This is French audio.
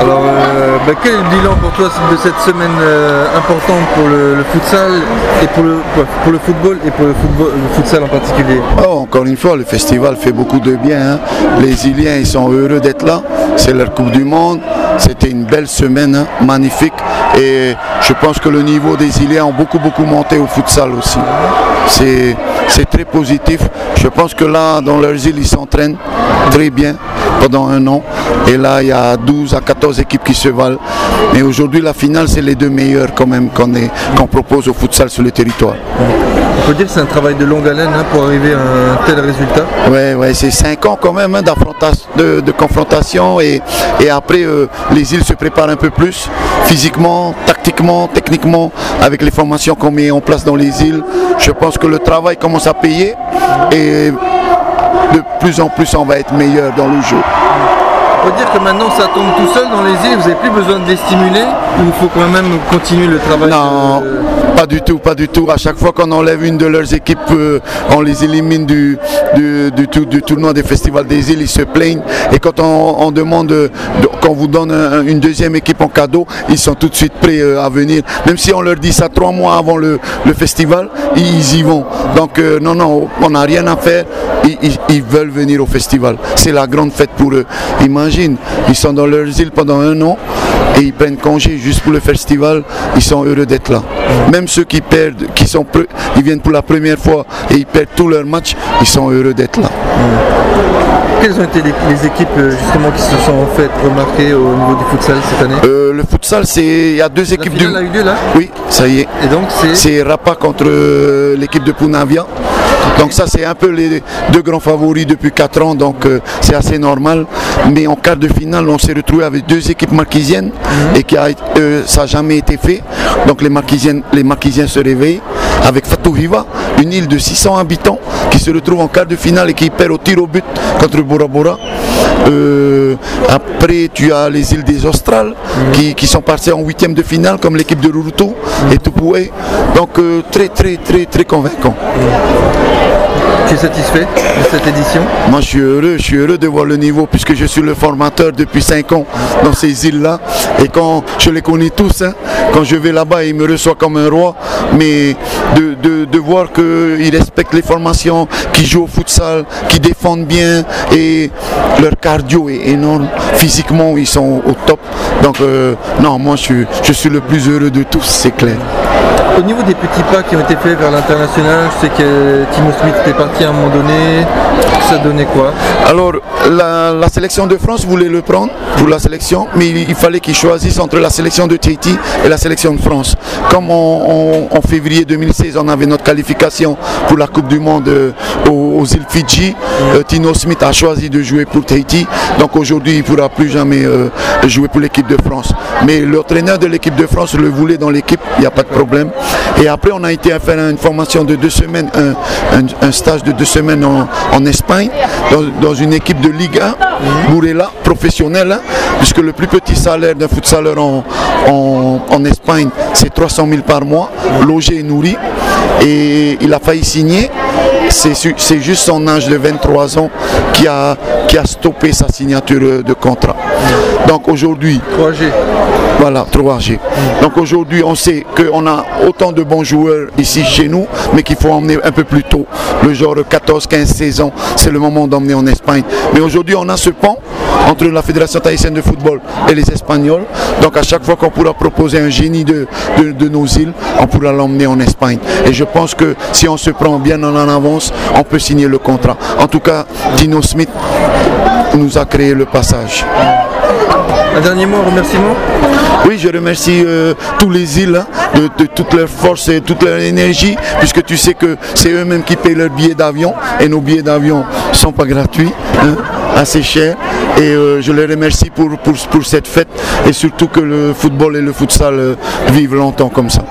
Alors, euh, bah, quel est le bilan pour toi de cette semaine euh, importante pour le, futsal et pour le, pour le football et pour le, football, le futsal en particulier? Oh, encore une fois, le festival fait beaucoup de bien. hein. Les Iliens, ils sont heureux d'être là. C'est leur Coupe du Monde. C'était une belle semaine, hein, magnifique. Et je pense que le niveau des Iliens ont beaucoup, beaucoup monté au futsal aussi. C'est c'est très positif. Je pense que là, dans leurs îles, ils s'entraînent très bien pendant un an. Et là, il y a 12 à 14 équipes qui se valent. Mais aujourd'hui, la finale, c'est les deux meilleurs quand même qu'on propose au futsal sur le territoire. On peut dire que c'est un travail de longue haleine hein, pour arriver à un tel résultat. Ouais, ouais, c'est cinq ans quand même hein, de confrontation et, et après euh, les îles se préparent un peu plus physiquement, tactiquement, techniquement avec les formations qu'on met en place dans les îles. Je pense que le travail commence à payer et de plus en plus on va être meilleur dans le jeu. On peut dire que maintenant ça tombe tout seul dans les îles, vous n'avez plus besoin de les stimuler ou il faut quand même continuer le travail Non, de- pas du tout, pas du tout. À chaque fois qu'on enlève une de leurs équipes, euh, on les élimine du, du, du tou- du tournoi des festivals des îles, ils se plaignent. Et quand on, on demande, de- qu'on vous donne un- une deuxième équipe en cadeau, ils sont tout de suite prêts euh, à venir. Même si on leur dit ça trois mois avant le, le festival, ils y vont. Donc euh, non, non, on n'a rien à faire. Ils, ils- ils veulent venir au festival. C'est la grande fête pour eux. Ils sont dans leurs îles pendant un an et ils prennent congé juste pour le festival. Ils sont heureux d'être là. Même ceux qui perdent, qui sont ils viennent pour la première fois et ils perdent tous leurs matchs, ils sont heureux d'être là. Quelles ont été les, équipes euh, justement qui se sont faites remarquer au niveau du futsal cette année? Euh, le futsal, c'est il y a deux La équipes du. a eu lieu là? Oui, ça y est. Et donc c'est C'est Rapa contre euh, l'équipe de Punavia. Donc ça c'est un peu les deux grands favoris depuis 4 ans, donc euh, c'est assez normal. Mais en quart de finale, on s'est retrouvé avec deux équipes marquisiennes et qui a, euh, ça n'a jamais été fait. Donc les marquisiennes, les marquisiens se réveillent avec Fatou Viva, une île de 600 habitants qui se retrouve en quart de finale et qui perd au tir au but contre Bora Bora. Euh, après, tu as les îles des Australes qui, qui sont passées en huitième de finale, comme l'équipe de Rurutu et Tupoué. Donc, euh, très, très, très, très convaincant. Satisfait de cette édition Moi, je suis heureux, je suis heureux de voir le niveau puisque je suis le formateur depuis 5 ans dans ces îles-là. Et quand je les connais tous, hein, quand je vais là-bas, ils me reçoivent comme un roi. Mais de, de, de voir qu'ils respectent les formations, qu'ils jouent au futsal, qu'ils défendent bien et leur cardio est énorme. Physiquement, ils sont au top. Donc, euh, non, moi, je suis, je suis le plus heureux de tous, c'est clair. Au niveau des petits pas qui ont été faits vers l'international, je sais que Timo Smith était parti à un moment donné, ça donnait quoi? Alors, la, la sélection de France voulait le prendre pour la sélection, mais il, il fallait qu'il choisisse entre la sélection de Tahiti et la sélection de France. Comme en, février 2016, on avait notre qualification pour la Coupe du Monde euh, aux, aux îles Fidji, euh, Tino Smith a choisi de jouer pour Tahiti. Donc aujourd'hui, il ne pourra plus jamais euh, jouer pour l'équipe de France. Mais l'entraîneur de l'équipe de France le voulait dans l'équipe, il n'y a pas de problème. Et après, on a été à faire une formation de deux semaines, un, stage de deux semaines en, Espagne, dans, une équipe de Ligue 1, Burela, professionnelle, hein, puisque le plus petit salaire d'un futsaleur en, Espagne, c'est 300 000 par mois, logé et nourri. Et il a failli signer. C'est juste son âge de 23 ans qui a, qui a stoppé sa signature de contrat. Donc aujourd'hui, 3G. voilà, 3G. Donc aujourd'hui, on sait qu'on a autant de bons joueurs ici chez nous, mais qu'il faut emmener un peu plus tôt. Le genre 14, 15, 16 ans, c'est le moment d'emmener en Espagne. Mais aujourd'hui, on a ce pont entre la Fédération tahitienne de football et les Espagnols. Donc à chaque fois qu'on pourra proposer un génie de, de- de nos îles, on pourra l'emmener en Espagne. Et je pense que si on se prend bien en avance, on peut signer le contrat. En tout cas, Dino Smith nous a créé le passage. Un dernier mot, un remerciement Oui, je remercie euh, tous les îles hein, de, de toute leur force et toute leur énergie, puisque tu sais que c'est eux-mêmes qui payent leurs billets d'avion et nos billets d'avion ne sont pas gratuits, hein, assez chers. Et euh, je les remercie pour, pour, pour cette fête et surtout que le football et le futsal euh, vivent longtemps comme ça.